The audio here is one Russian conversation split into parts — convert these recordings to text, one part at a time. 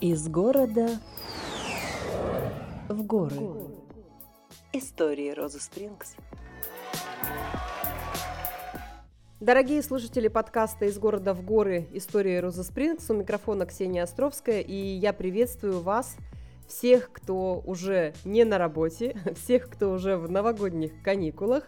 Из города в горы. Истории Розы Спрингс. Дорогие слушатели подкаста «Из города в горы. Истории Розы Спрингс», у микрофона Ксения Островская, и я приветствую вас, всех, кто уже не на работе, всех, кто уже в новогодних каникулах,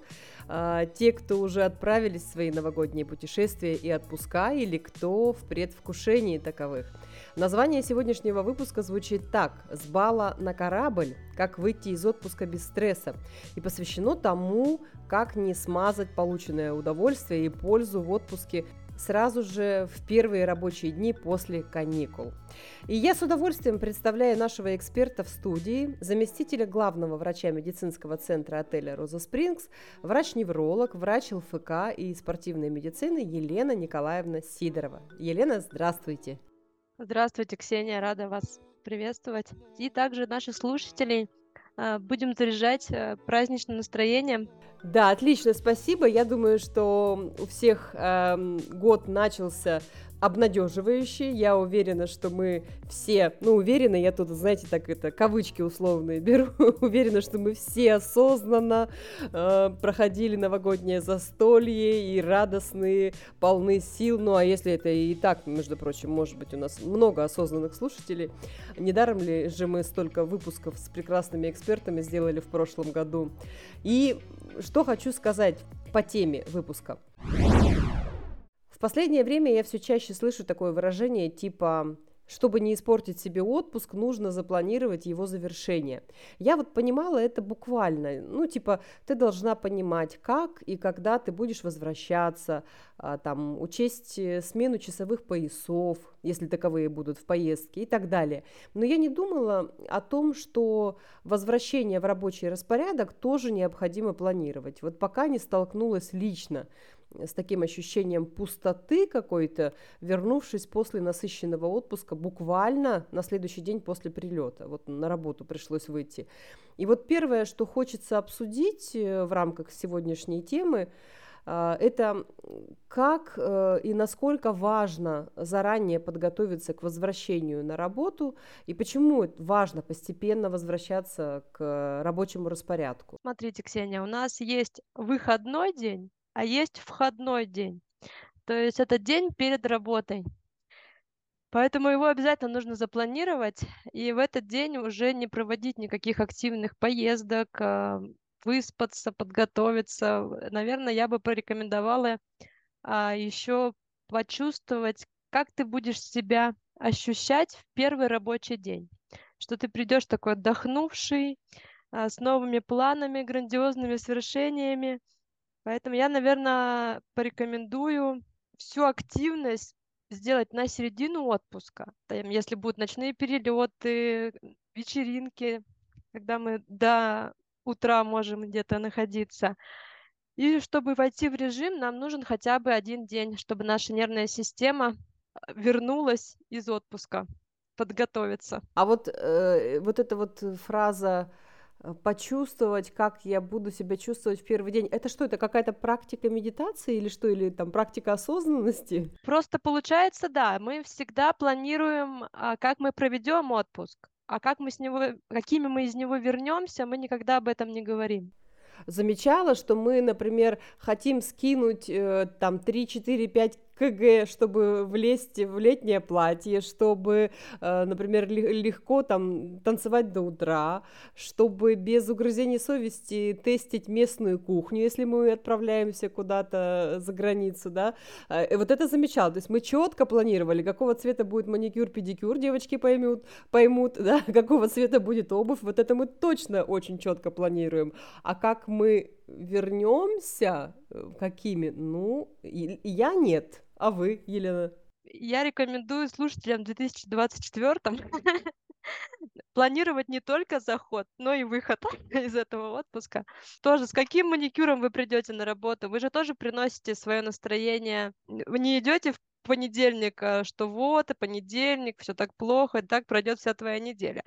а, те, кто уже отправились в свои новогодние путешествия и отпуска, или кто в предвкушении таковых. Название сегодняшнего выпуска звучит так «С бала на корабль. Как выйти из отпуска без стресса» и посвящено тому, как не смазать полученное удовольствие и пользу в отпуске сразу же в первые рабочие дни после каникул. И я с удовольствием представляю нашего эксперта в студии, заместителя главного врача медицинского центра отеля «Роза Спрингс», врач-невролог, врач ЛФК и спортивной медицины Елена Николаевна Сидорова. Елена, здравствуйте. Здравствуйте, Ксения, рада вас приветствовать. И также наших слушателей а, будем заряжать э, праздничным настроением да, отлично, спасибо. Я думаю, что у всех э, год начался обнадеживающий. Я уверена, что мы все, ну, уверена, я тут, знаете, так это, кавычки условные беру, уверена, что мы все осознанно э, проходили новогоднее застолье и радостные, полны сил. Ну, а если это и так, между прочим, может быть, у нас много осознанных слушателей, недаром ли же мы столько выпусков с прекрасными экспертами сделали в прошлом году. И что хочу сказать по теме выпуска. Последнее время я все чаще слышу такое выражение типа чтобы не испортить себе отпуск, нужно запланировать его завершение. Я вот понимала это буквально. Ну, типа, ты должна понимать, как и когда ты будешь возвращаться, а, там, учесть э, смену часовых поясов, если таковые будут в поездке и так далее. Но я не думала о том, что возвращение в рабочий распорядок тоже необходимо планировать. Вот пока не столкнулась лично с таким ощущением пустоты какой-то, вернувшись после насыщенного отпуска буквально на следующий день после прилета. Вот на работу пришлось выйти. И вот первое, что хочется обсудить э, в рамках сегодняшней темы, э, это как э, и насколько важно заранее подготовиться к возвращению на работу и почему важно постепенно возвращаться к рабочему распорядку. Смотрите, Ксения, у нас есть выходной день, а есть входной день. То есть это день перед работой. Поэтому его обязательно нужно запланировать и в этот день уже не проводить никаких активных поездок, а, выспаться, подготовиться. Наверное, я бы порекомендовала а, еще почувствовать, как ты будешь себя ощущать в первый рабочий день. Что ты придешь такой отдохнувший, а, с новыми планами, грандиозными свершениями, Поэтому я, наверное, порекомендую всю активность сделать на середину отпуска. Там, если будут ночные перелеты, вечеринки, когда мы до утра можем где-то находиться. И чтобы войти в режим, нам нужен хотя бы один день, чтобы наша нервная система э, вернулась из отпуска, подготовиться. А вот, э, вот эта вот фраза почувствовать, как я буду себя чувствовать в первый день. Это что, это какая-то практика медитации или что, или там практика осознанности? Просто получается, да, мы всегда планируем, а, как мы проведем отпуск, а как мы с него, какими мы из него вернемся, мы никогда об этом не говорим замечала, что мы, например, хотим скинуть э, там 3, 4, 5 КГ, чтобы влезть в летнее платье, чтобы, э, например, легко там танцевать до утра, чтобы без угрызений совести тестить местную кухню, если мы отправляемся куда-то за границу, да. Э, вот это замечал. То есть мы четко планировали, какого цвета будет маникюр, педикюр, девочки поймут, поймут, да, какого цвета будет обувь. Вот это мы точно очень четко планируем. А как мы вернемся, э, какими? Ну, я нет. А вы, Елена? Я рекомендую слушателям в 2024 планировать не только заход, но и выход из этого отпуска. Тоже с каким маникюром вы придете на работу? Вы же тоже приносите свое настроение. Вы не идете в понедельник, а, что вот, и понедельник, все так плохо, и так пройдет вся твоя неделя.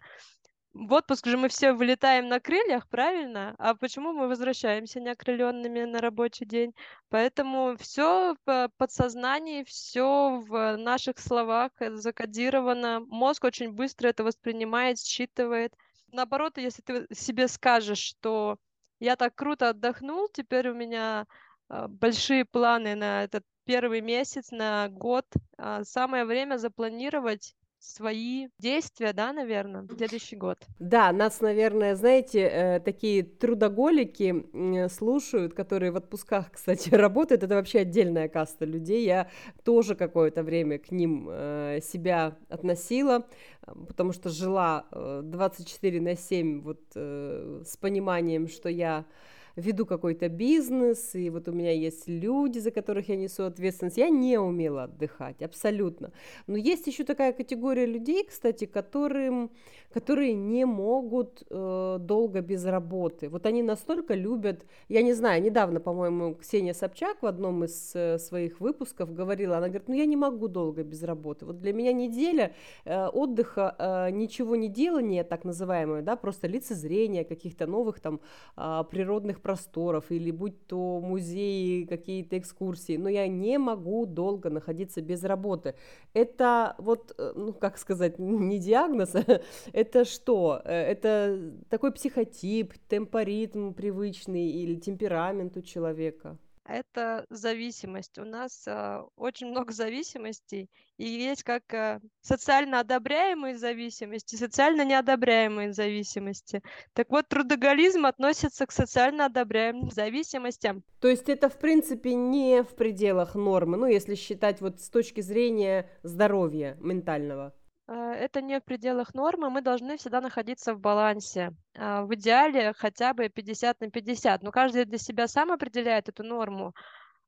В отпуск же мы все вылетаем на крыльях, правильно? А почему мы возвращаемся неокрыленными на рабочий день? Поэтому все в подсознании, все в наших словах закодировано. Мозг очень быстро это воспринимает, считывает. Наоборот, если ты себе скажешь, что я так круто отдохнул, теперь у меня а, большие планы на этот первый месяц, на год. А, самое время запланировать свои действия, да, наверное, в следующий год. Да, нас, наверное, знаете, э, такие трудоголики слушают, которые в отпусках, кстати, работают. Это вообще отдельная каста людей. Я тоже какое-то время к ним э, себя относила, потому что жила 24 э, на 7 вот с пониманием, что я веду какой-то бизнес, и вот у меня есть люди, за которых я несу ответственность. Я не умела отдыхать, абсолютно. Но есть еще такая категория людей, кстати, которым, которые не могут э, долго без работы. Вот они настолько любят, я не знаю, недавно, по-моему, Ксения Собчак в одном из э, своих выпусков говорила, она говорит, ну я не могу долго без работы. Вот для меня неделя э, отдыха, э, ничего не делания, так называемое, да, просто лицезрение каких-то новых там э, природных просторов, или будь то музеи, какие-то экскурсии, но я не могу долго находиться без работы. Это вот, э, ну, как сказать, не диагноз, это что? Э, это такой психотип, темпоритм привычный или темперамент у человека? Это зависимость. У нас а, очень много зависимостей, и есть как а, социально одобряемые зависимости, социально неодобряемые зависимости. Так вот, трудоголизм относится к социально одобряемым зависимостям. То есть это, в принципе, не в пределах нормы, ну, если считать вот с точки зрения здоровья ментального. А, это не в пределах нормы, мы должны всегда находиться в балансе. А, в идеале хотя бы 50 на 50, но каждый для себя сам определяет эту норму,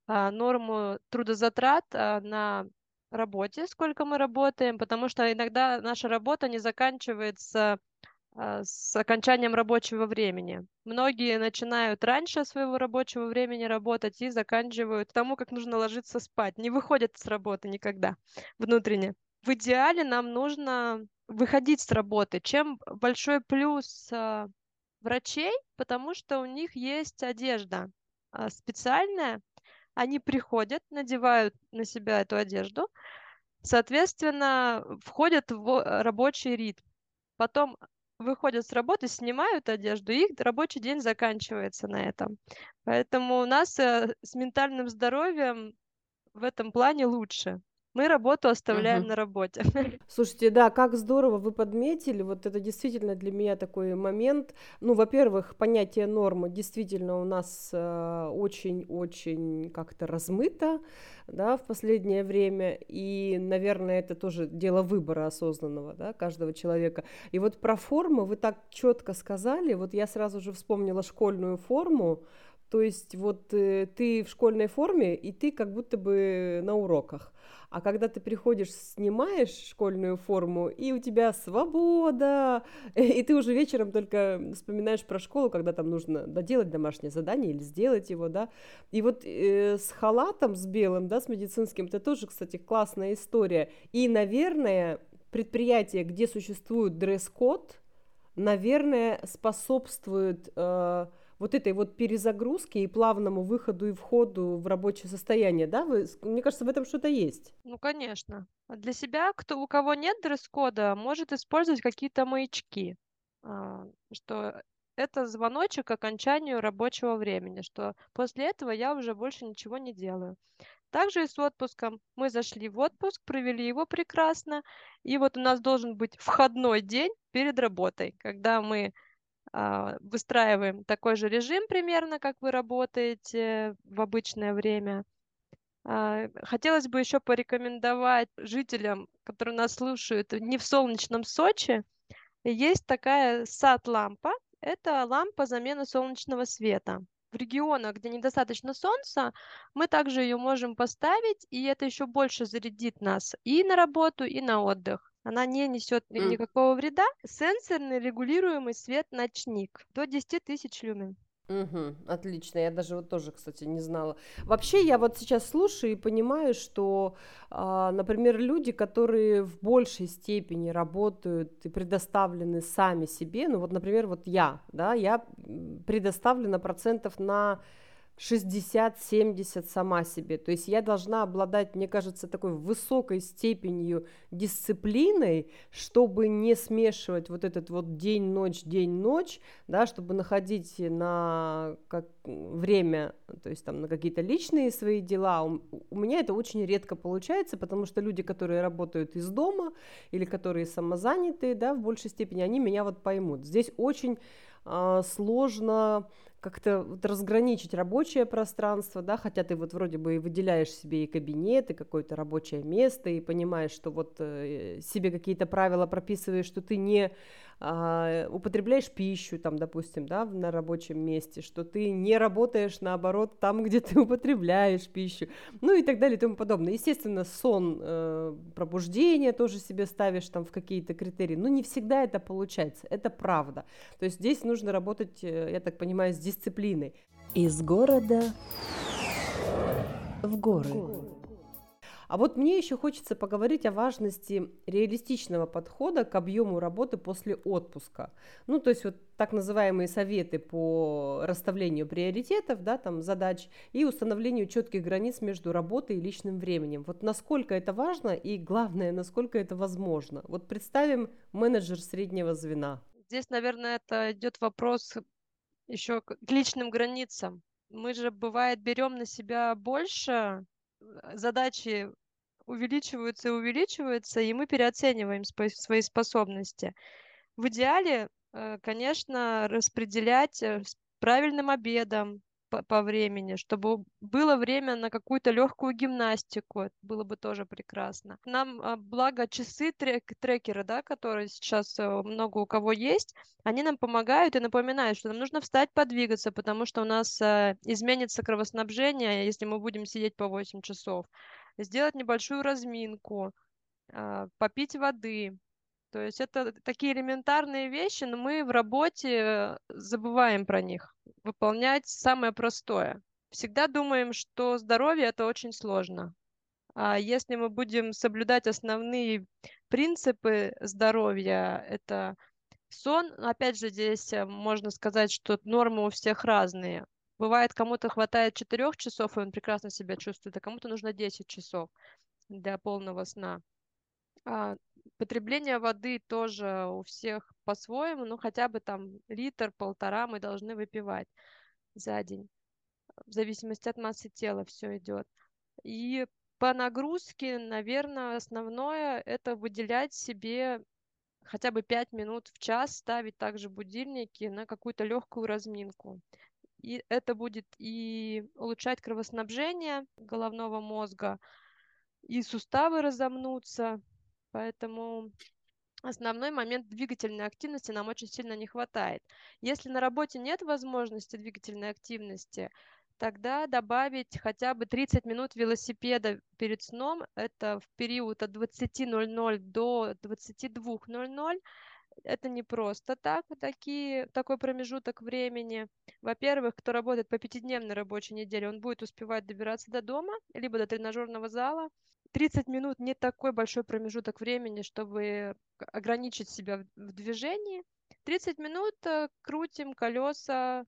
а, норму трудозатрат на работе, сколько мы работаем, потому что иногда наша работа не заканчивается с окончанием рабочего времени. Многие начинают раньше своего рабочего времени работать и заканчивают тому, как нужно ложиться спать. Не выходят с работы никогда внутренне в идеале нам нужно выходить с работы. Чем большой плюс а, врачей, потому что у них есть одежда а, специальная. Они приходят, надевают на себя эту одежду, соответственно, входят в рабочий ритм. Потом выходят с работы, снимают одежду, и их рабочий день заканчивается на этом. Поэтому у нас э, с ментальным здоровьем в этом плане лучше мы работу оставляем угу. на работе. Слушайте, да, как здорово вы подметили, вот это действительно для меня такой момент. Ну, во-первых, понятие нормы действительно у нас очень-очень э, как-то размыто, да, в последнее время, и, наверное, это тоже дело выбора осознанного, да, каждого человека. И вот про форму вы так четко сказали, вот я сразу же вспомнила школьную форму, то есть вот э, ты в школьной форме, и ты как будто бы на уроках. А когда ты приходишь, снимаешь школьную форму, и у тебя свобода, и ты уже вечером только вспоминаешь про школу, когда там нужно доделать домашнее задание или сделать его, да. И вот э, с халатом, с белым, да, с медицинским, это тоже, кстати, классная история. И, наверное, предприятие, где существует дресс-код, наверное, способствует... Э, вот этой вот перезагрузке и плавному выходу и входу в рабочее состояние, да? Вы, мне кажется, в этом что-то есть. Ну, конечно. А для себя, кто, у кого нет дресс-кода, может использовать какие-то маячки, а, что это звоночек к окончанию рабочего времени, что после этого я уже больше ничего не делаю. Также и с отпуском. Мы зашли в отпуск, провели его прекрасно, и вот у нас должен быть входной день перед работой, когда мы выстраиваем такой же режим примерно, как вы работаете в обычное время. А, хотелось бы еще порекомендовать жителям, которые нас слушают не в солнечном Сочи, есть такая сад-лампа. Это лампа замены солнечного света. В регионах, где недостаточно солнца, мы также ее можем поставить, и это еще больше зарядит нас и на работу, и на отдых. Она не несет никакого вреда. Сенсорный регулируемый свет-ночник до 10 тысяч люмен. Угу, отлично. Я даже вот тоже, кстати, не знала. Вообще, я вот сейчас слушаю и понимаю, что, а, например, люди, которые в большей степени работают и предоставлены сами себе, ну вот, например, вот я, да, я предоставлена процентов на 60-70 сама себе. То есть я должна обладать, мне кажется, такой высокой степенью дисциплиной, чтобы не смешивать вот этот вот день-ночь, день-ночь, да, чтобы находить на как, время, то есть там на какие-то личные свои дела. У, у меня это очень редко получается, потому что люди, которые работают из дома или которые самозанятые, да, в большей степени, они меня вот поймут. Здесь очень э, сложно как-то вот разграничить рабочее пространство, да, хотя ты вот вроде бы и выделяешь себе и кабинет, и какое-то рабочее место, и понимаешь, что вот э, себе какие-то правила прописываешь, что ты не а, употребляешь пищу, там, допустим, да, на рабочем месте, что ты не работаешь, наоборот, там, где ты употребляешь пищу, ну и так далее и тому подобное. Естественно, сон, э, пробуждение тоже себе ставишь там в какие-то критерии, но не всегда это получается, это правда. То есть здесь нужно работать, э, я так понимаю, с дисциплиной. Из города в горы. А вот мне еще хочется поговорить о важности реалистичного подхода к объему работы после отпуска. Ну, то есть вот так называемые советы по расставлению приоритетов, да, там, задач и установлению четких границ между работой и личным временем. Вот насколько это важно и, главное, насколько это возможно. Вот представим менеджер среднего звена. Здесь, наверное, это идет вопрос еще к личным границам. Мы же, бывает, берем на себя больше, задачи увеличиваются и увеличиваются, и мы переоцениваем свои способности. В идеале, э, конечно, распределять э, правильным обедом по, по времени, чтобы было время на какую-то легкую гимнастику, это было бы тоже прекрасно. Нам, а, благо, часы трек, трекеры, да, которые сейчас э, много у кого есть, они нам помогают и напоминают, что нам нужно встать, подвигаться, потому что у нас изменится кровоснабжение, если мы будем сидеть по 8 часов сделать небольшую разминку, а, попить воды. То есть это такие элементарные вещи, но мы в работе забываем про них. Выполнять самое простое. Всегда думаем, что здоровье это очень сложно. А если мы будем соблюдать основные принципы здоровья, это сон, опять же, здесь э, можно сказать, что нормы у всех разные. Бывает, кому-то хватает 4 часов, и он прекрасно себя чувствует, а кому-то нужно 10 часов для полного сна. А, потребление воды тоже у всех по-своему, ну хотя бы там литр-полтора мы должны выпивать за день. В зависимости от массы тела все идет. И по нагрузке, наверное, основное это выделять себе хотя бы 5 минут в час, ставить также будильники на какую-то легкую разминку и это будет и улучшать кровоснабжение головного мозга, и суставы разомнутся. Поэтому основной момент двигательной активности нам очень сильно не хватает. Если на работе нет возможности двигательной активности, тогда добавить хотя бы 30 минут велосипеда перед сном, это в период от 20.00 до 22.00, это не просто так, такие, такой промежуток времени. Во-первых, кто работает по пятидневной рабочей неделе, он будет успевать добираться до дома, либо до тренажерного зала. 30 минут не такой большой промежуток времени, чтобы ограничить себя в движении. 30 минут э, крутим колеса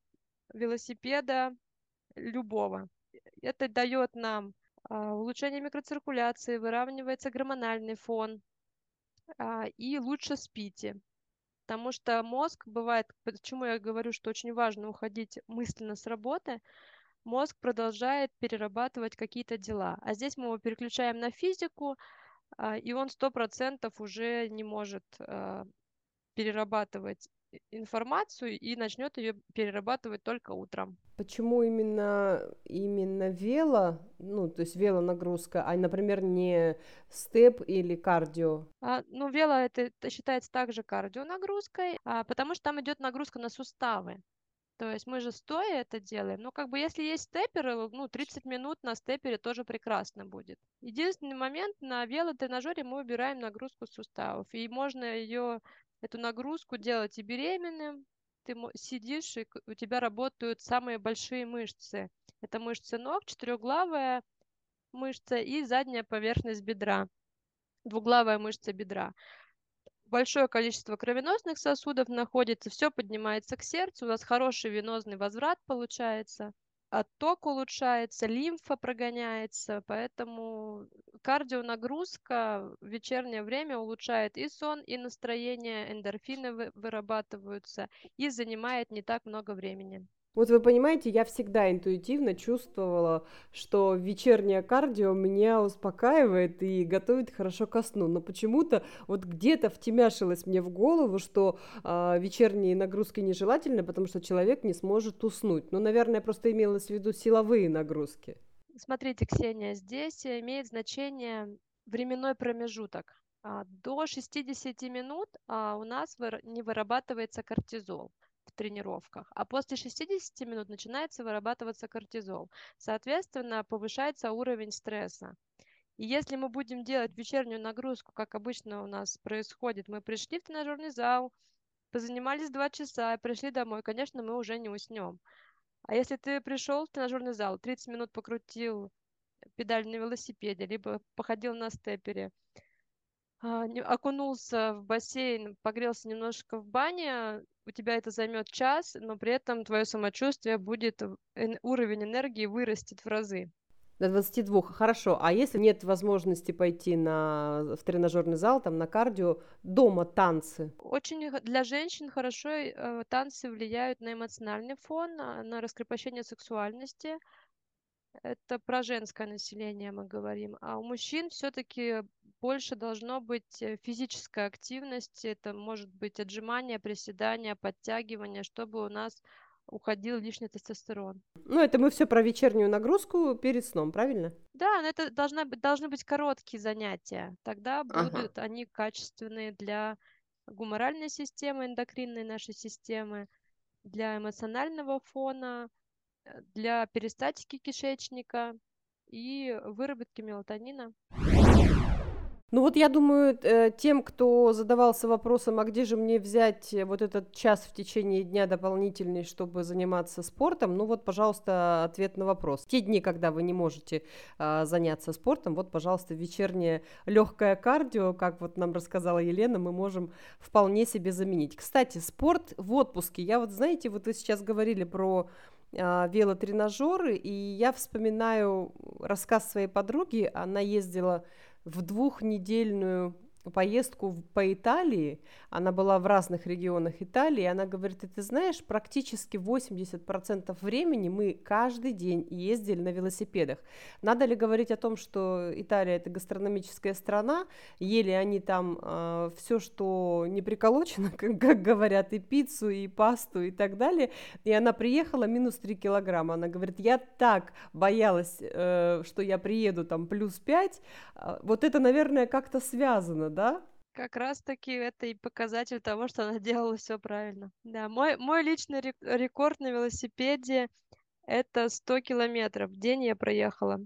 велосипеда любого. Это дает нам а, улучшение микроциркуляции, выравнивается гормональный фон, а, и лучше спите. Потому что мозг бывает, почему я говорю, что очень важно уходить мысленно с работы, мозг продолжает перерабатывать какие-то дела. А здесь мы его переключаем на физику, а, и он сто процентов уже не может а, перерабатывать информацию и начнет ее перерабатывать только утром. Почему именно, именно вело, ну, то есть велонагрузка, а, например, не степ или кардио? А, ну, вело это, это считается также кардионагрузкой, а, потому что там идет нагрузка на суставы. То есть мы же стоя это делаем. Но как бы если есть степер, ну, 30 минут на степере тоже прекрасно будет. Единственный момент, на велотренажере мы убираем нагрузку суставов. И можно ее, эту нагрузку делать и беременным, ты сидишь, и у тебя работают самые большие мышцы. Это мышцы ног, четырехглавая мышца и задняя поверхность бедра, двуглавая мышца бедра. Большое количество кровеносных сосудов находится, все поднимается к сердцу, у вас хороший венозный возврат получается – отток улучшается, лимфа прогоняется, поэтому кардионагрузка в вечернее время улучшает и сон, и настроение, эндорфины вырабатываются и занимает не так много времени. Вот вы понимаете, я всегда интуитивно чувствовала, что вечернее кардио меня успокаивает и готовит хорошо ко сну. Но почему-то вот где-то втемяшилось мне в голову, что э, вечерние нагрузки нежелательны, потому что человек не сможет уснуть. Ну, наверное, просто имелось в виду силовые нагрузки. Смотрите, Ксения, здесь имеет значение временной промежуток. А, до 60 минут а, у нас не вырабатывается кортизол тренировках, а после 60 минут начинается вырабатываться кортизол. Соответственно, повышается уровень стресса. И если мы будем делать вечернюю нагрузку, как обычно у нас происходит, мы пришли в тренажерный зал, позанимались два часа пришли домой, конечно, мы уже не уснем. А если ты пришел в тренажерный зал, 30 минут покрутил педаль на велосипеде, либо походил на степере, а, окунулся в бассейн, погрелся немножко в бане, у тебя это займет час, но при этом твое самочувствие будет, уровень энергии вырастет в разы. До 22. Хорошо. А если нет возможности пойти на, в тренажерный зал, там, на кардио, дома танцы? Очень для женщин хорошо э, танцы влияют на эмоциональный фон, на, на раскрепощение сексуальности. Это про женское население мы говорим. А у мужчин все-таки больше должно быть э, физической активности. Это может быть отжимание, приседания, подтягивание, чтобы у нас уходил лишний тестостерон. Ну, это мы все про вечернюю нагрузку перед сном, правильно? Да, но это должна быть, должны быть короткие занятия. Тогда будут ага. они качественные для гуморальной системы, эндокринной нашей системы, для эмоционального фона, э, для перистатики кишечника и выработки мелатонина. Ну вот я думаю, э, тем, кто задавался вопросом, а где же мне взять э, вот этот час в течение дня дополнительный, чтобы заниматься спортом, ну вот, пожалуйста, ответ на вопрос. Те дни, когда вы не можете а, заняться спортом, вот, пожалуйста, вечернее легкое кардио, как вот нам рассказала Елена, мы можем вполне себе заменить. Кстати, спорт в отпуске. Я вот, знаете, вот вы сейчас говорили про а, велотренажеры, и я вспоминаю рассказ своей подруги, она ездила в двухнедельную поездку по Италии, она была в разных регионах Италии, она говорит, ты знаешь, практически 80% времени мы каждый день ездили на велосипедах. Надо ли говорить о том, что Италия это гастрономическая страна, ели они там э, все, что не приколочено, как, как говорят, и пиццу, и пасту, и так далее, и она приехала минус 3 килограмма, она говорит, я так боялась, э, что я приеду там плюс 5, э, вот это, наверное, как-то связано, да? Как раз-таки это и показатель того, что она делала все правильно. Да, мой, мой личный рекорд на велосипеде это 100 километров. В день я проехала.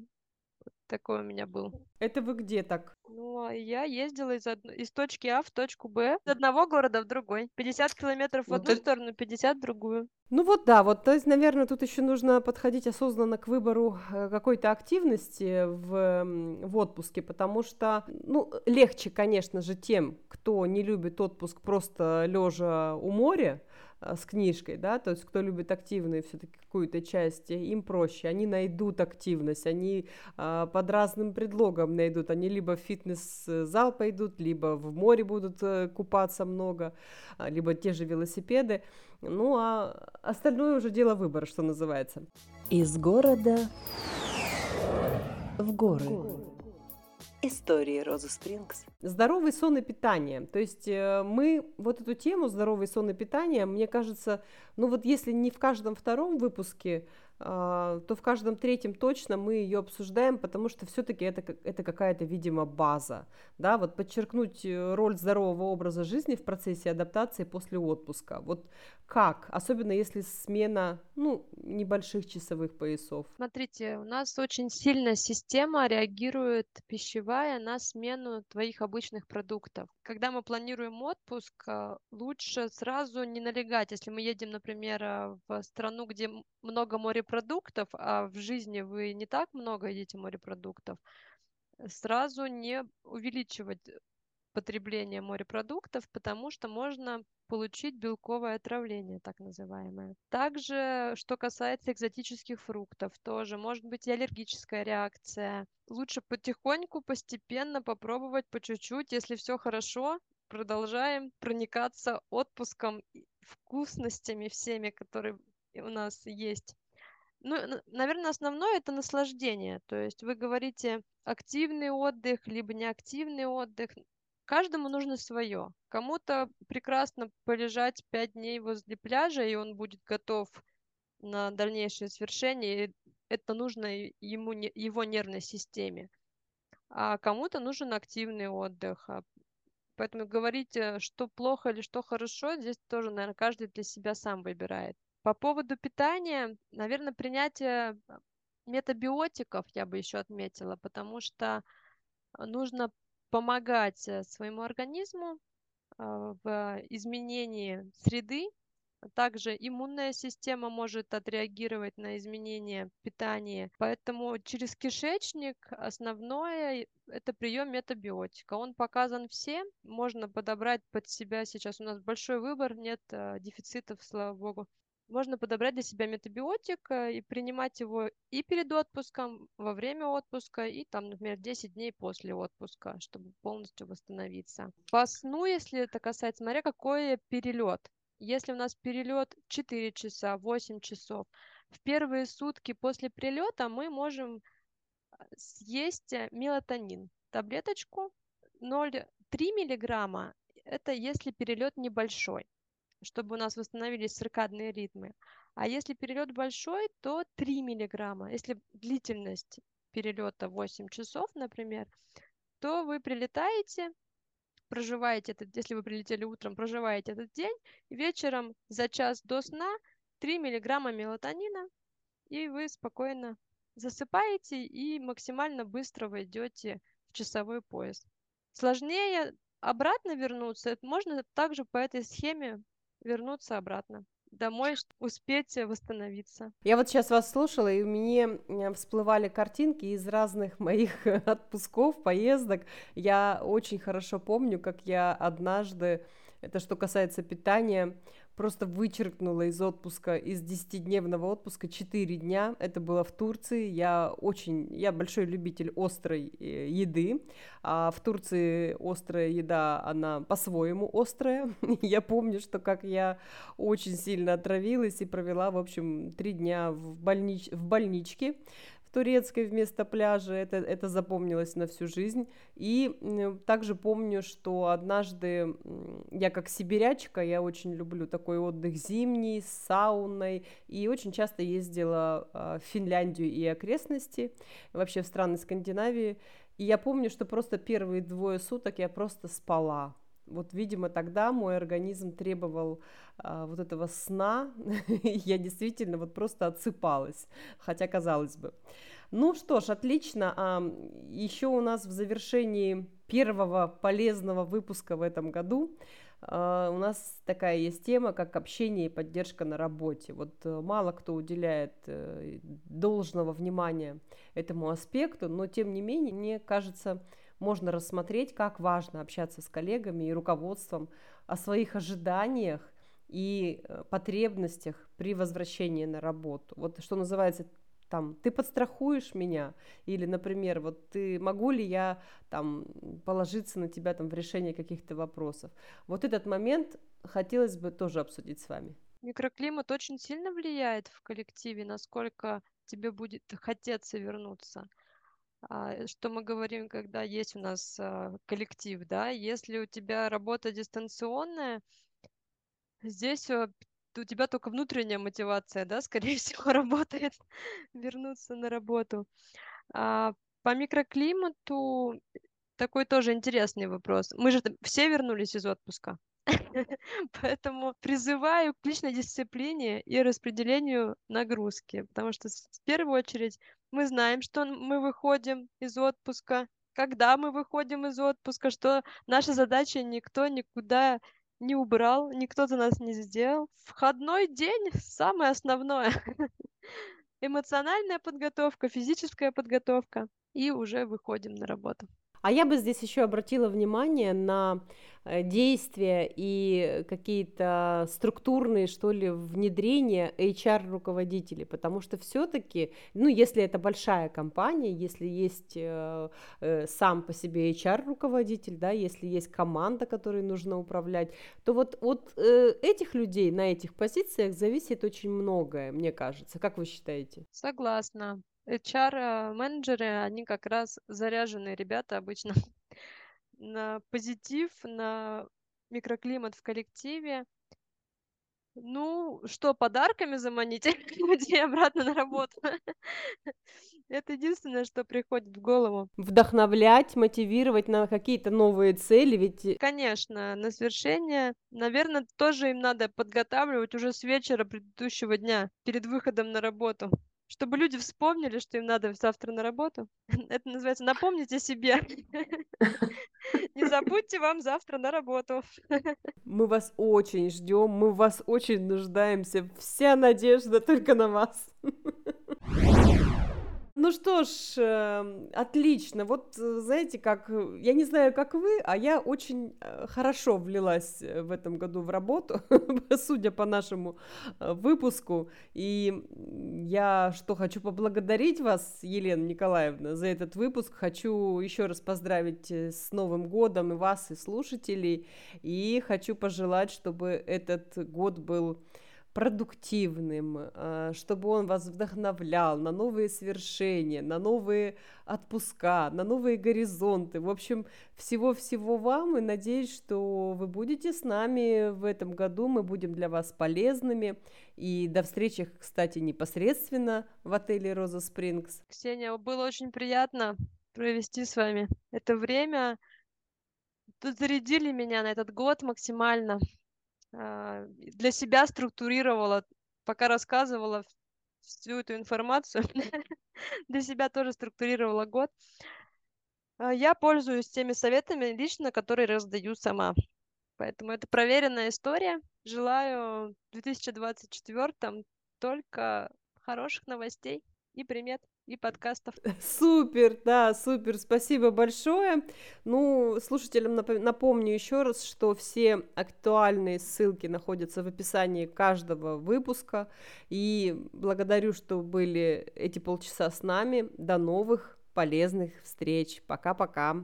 Такой у меня был. Это вы где так? Ну, а я ездила из, од... из точки А в точку Б, из одного города в другой. 50 километров в одну это... сторону, 50 в другую. Ну вот да, вот, то есть, наверное, тут еще нужно подходить осознанно к выбору э, какой-то активности в, в отпуске, потому что, ну, легче, конечно же, тем, кто не любит отпуск просто лежа у моря, с книжкой, да, то есть кто любит активную все-таки какую-то часть, им проще, они найдут активность, они а, под разным предлогом найдут, они либо в фитнес-зал пойдут, либо в море будут а, купаться много, а, либо те же велосипеды, ну а остальное уже дело выбора, что называется. Из города в горы. Истории Розы Спрингс. Здоровый сон и питание. То есть э, мы вот эту тему здоровый сон и питание, мне кажется, ну вот если не в каждом втором выпуске то в каждом третьем точно мы ее обсуждаем, потому что все-таки это, это какая-то, видимо, база. Да? Вот подчеркнуть э, роль здорового образа жизни в процессе адаптации после отпуска. Вот как? Особенно если смена ну, небольших часовых поясов. Смотрите, у нас очень сильно система реагирует пищевая на смену твоих обычных продуктов. Когда мы планируем отпуск, а, лучше сразу не налегать. Если мы едем, например, а, в страну, где много морепродуктов, а в жизни вы не так много едите морепродуктов, сразу не увеличивать потребление морепродуктов, потому что можно получить белковое отравление, так называемое. Также, что касается экзотических фруктов, тоже может быть и аллергическая реакция. Лучше потихоньку, постепенно попробовать по чуть-чуть. Если все хорошо, продолжаем проникаться отпуском, вкусностями всеми, которые у нас есть. Ну, наверное, основное это наслаждение. То есть вы говорите активный отдых, либо неактивный отдых каждому нужно свое. Кому-то прекрасно полежать пять дней возле пляжа, и он будет готов на дальнейшее свершение. Это нужно ему, его нервной системе. А кому-то нужен активный отдых. А поэтому говорить, что плохо или что хорошо, здесь тоже, наверное, каждый для себя сам выбирает. По поводу питания, наверное, принятие метабиотиков я бы еще отметила, потому что нужно помогать э, своему организму а, в изменении среды. Также иммунная система может отреагировать на изменение питания. Поэтому через кишечник основное это прием метабиотика. Он показан всем. Можно подобрать под себя сейчас. У нас большой выбор, нет э, дефицитов, слава богу можно подобрать для себя метабиотик э, и принимать его и перед отпуском, во время отпуска, и там, например, 10 дней после отпуска, чтобы полностью восстановиться. По сну, если это касается, смотря какой перелет. Если у нас перелет 4 часа, 8 часов, в первые сутки после прилета мы можем э, съесть э, мелатонин, таблеточку 0,3 миллиграмма, это если перелет небольшой чтобы у нас восстановились циркадные ритмы. А если перелет большой, то 3 миллиграмма. Если длительность перелета 8 часов, например, то вы прилетаете, проживаете этот, если вы прилетели утром, проживаете этот день, вечером за час до сна 3 миллиграмма мелатонина, и вы спокойно засыпаете и максимально быстро войдете в часовой пояс. Сложнее обратно вернуться, можно также по этой схеме вернуться обратно домой, успеть восстановиться. Я вот сейчас вас слушала, и у меня всплывали картинки из разных моих отпусков, поездок. Я очень хорошо помню, как я однажды, это что касается питания, просто вычеркнула из отпуска, из 10-дневного отпуска 4 дня. Это было в Турции. Я очень, я большой любитель острой э, еды. А в Турции острая еда, она по-своему острая. я помню, что как я очень сильно отравилась и провела, в общем, 3 дня в, больнич... в больничке турецкой вместо пляжа, это, это запомнилось на всю жизнь. И также помню, что однажды я как сибирячка, я очень люблю такой отдых зимний, с сауной, и очень часто ездила а, в Финляндию и окрестности, вообще в страны Скандинавии. И я помню, что просто первые двое суток я просто спала. Вот, видимо, тогда мой организм требовал а, вот этого сна, я действительно вот просто отсыпалась, хотя казалось бы. Ну что ж, отлично. А, еще у нас в завершении первого полезного выпуска в этом году а, у нас такая есть тема, как общение и поддержка на работе. Вот э, мало кто уделяет э, должного внимания этому аспекту, но тем не менее, мне кажется, можно рассмотреть, как важно общаться с коллегами и руководством о своих ожиданиях и э, потребностях при возвращении на работу. Вот что называется там, ты подстрахуешь меня, или, например, вот ты, могу ли я там положиться на тебя там в решении каких-то вопросов. Вот этот момент хотелось бы тоже обсудить с вами. Микроклимат очень сильно влияет в коллективе, насколько тебе будет хотеться вернуться. А, что мы говорим, когда есть у нас а, коллектив, да, если у тебя работа дистанционная, здесь а, у тебя только внутренняя мотивация, да, скорее всего, работает вернуться на работу. А по микроклимату такой тоже интересный вопрос. Мы же все вернулись из отпуска. Поэтому призываю к личной дисциплине и распределению нагрузки, потому что в первую очередь мы знаем, что мы выходим из отпуска, когда мы выходим из отпуска, что наша задача никто никуда не убрал, никто за нас не сделал. Входной день – самое основное. Эмоциональная подготовка, физическая подготовка, и уже выходим на работу. А я бы здесь еще обратила внимание на э, действия и какие-то структурные, что ли, внедрения HR-руководителей, потому что все-таки, ну, если это большая компания, если есть э, э, сам по себе HR-руководитель, да, если есть команда, которой нужно управлять, то вот от э, этих людей на этих позициях зависит очень многое, мне кажется. Как вы считаете? Согласна. HR-менеджеры, они как раз заряженные ребята обычно на позитив, на микроклимат в коллективе. Ну, что, подарками заманить людей обратно на работу? Это единственное, что приходит в голову. Вдохновлять, мотивировать на какие-то новые цели, ведь... Конечно, на свершение, наверное, тоже им надо подготавливать уже с вечера предыдущего дня, перед выходом на работу чтобы люди вспомнили, что им надо завтра на работу. Это называется «напомните себе». Не забудьте вам завтра на работу. Мы вас очень ждем, мы в вас очень нуждаемся. Вся надежда только на вас. Ну что ж, эм, отлично. Вот э, знаете, как я не знаю, как вы, а я очень э, хорошо влилась э, в этом году в работу, судя по нашему выпуску. И я что хочу поблагодарить вас, Елена Николаевна, за этот выпуск. Хочу еще раз поздравить с Новым годом и вас, и слушателей. И хочу пожелать, чтобы этот год был продуктивным, а, чтобы он вас вдохновлял на новые свершения, на новые отпуска, на новые горизонты. В общем, всего-всего вам и надеюсь, что вы будете с нами в этом году, мы будем для вас полезными. И до встречи, кстати, непосредственно в отеле Роза Спрингс. Ксения, было очень приятно провести с вами это время. Тут зарядили меня на этот год максимально. А, для себя структурировала, пока рассказывала всю эту информацию, для себя тоже структурировала год. А, я пользуюсь теми советами лично, которые раздаю сама. Поэтому это проверенная история. Желаю в 2024 только хороших новостей и примет и подкастов. Супер, да, супер, спасибо большое. Ну, слушателям напомню еще раз, что все актуальные ссылки находятся в описании каждого выпуска. И благодарю, что были эти полчаса с нами. До новых полезных встреч. Пока-пока.